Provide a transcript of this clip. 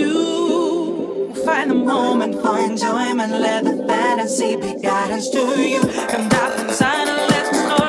you find the moment for enjoyment? Let the fantasy be guidance to you. Come back inside and let's go.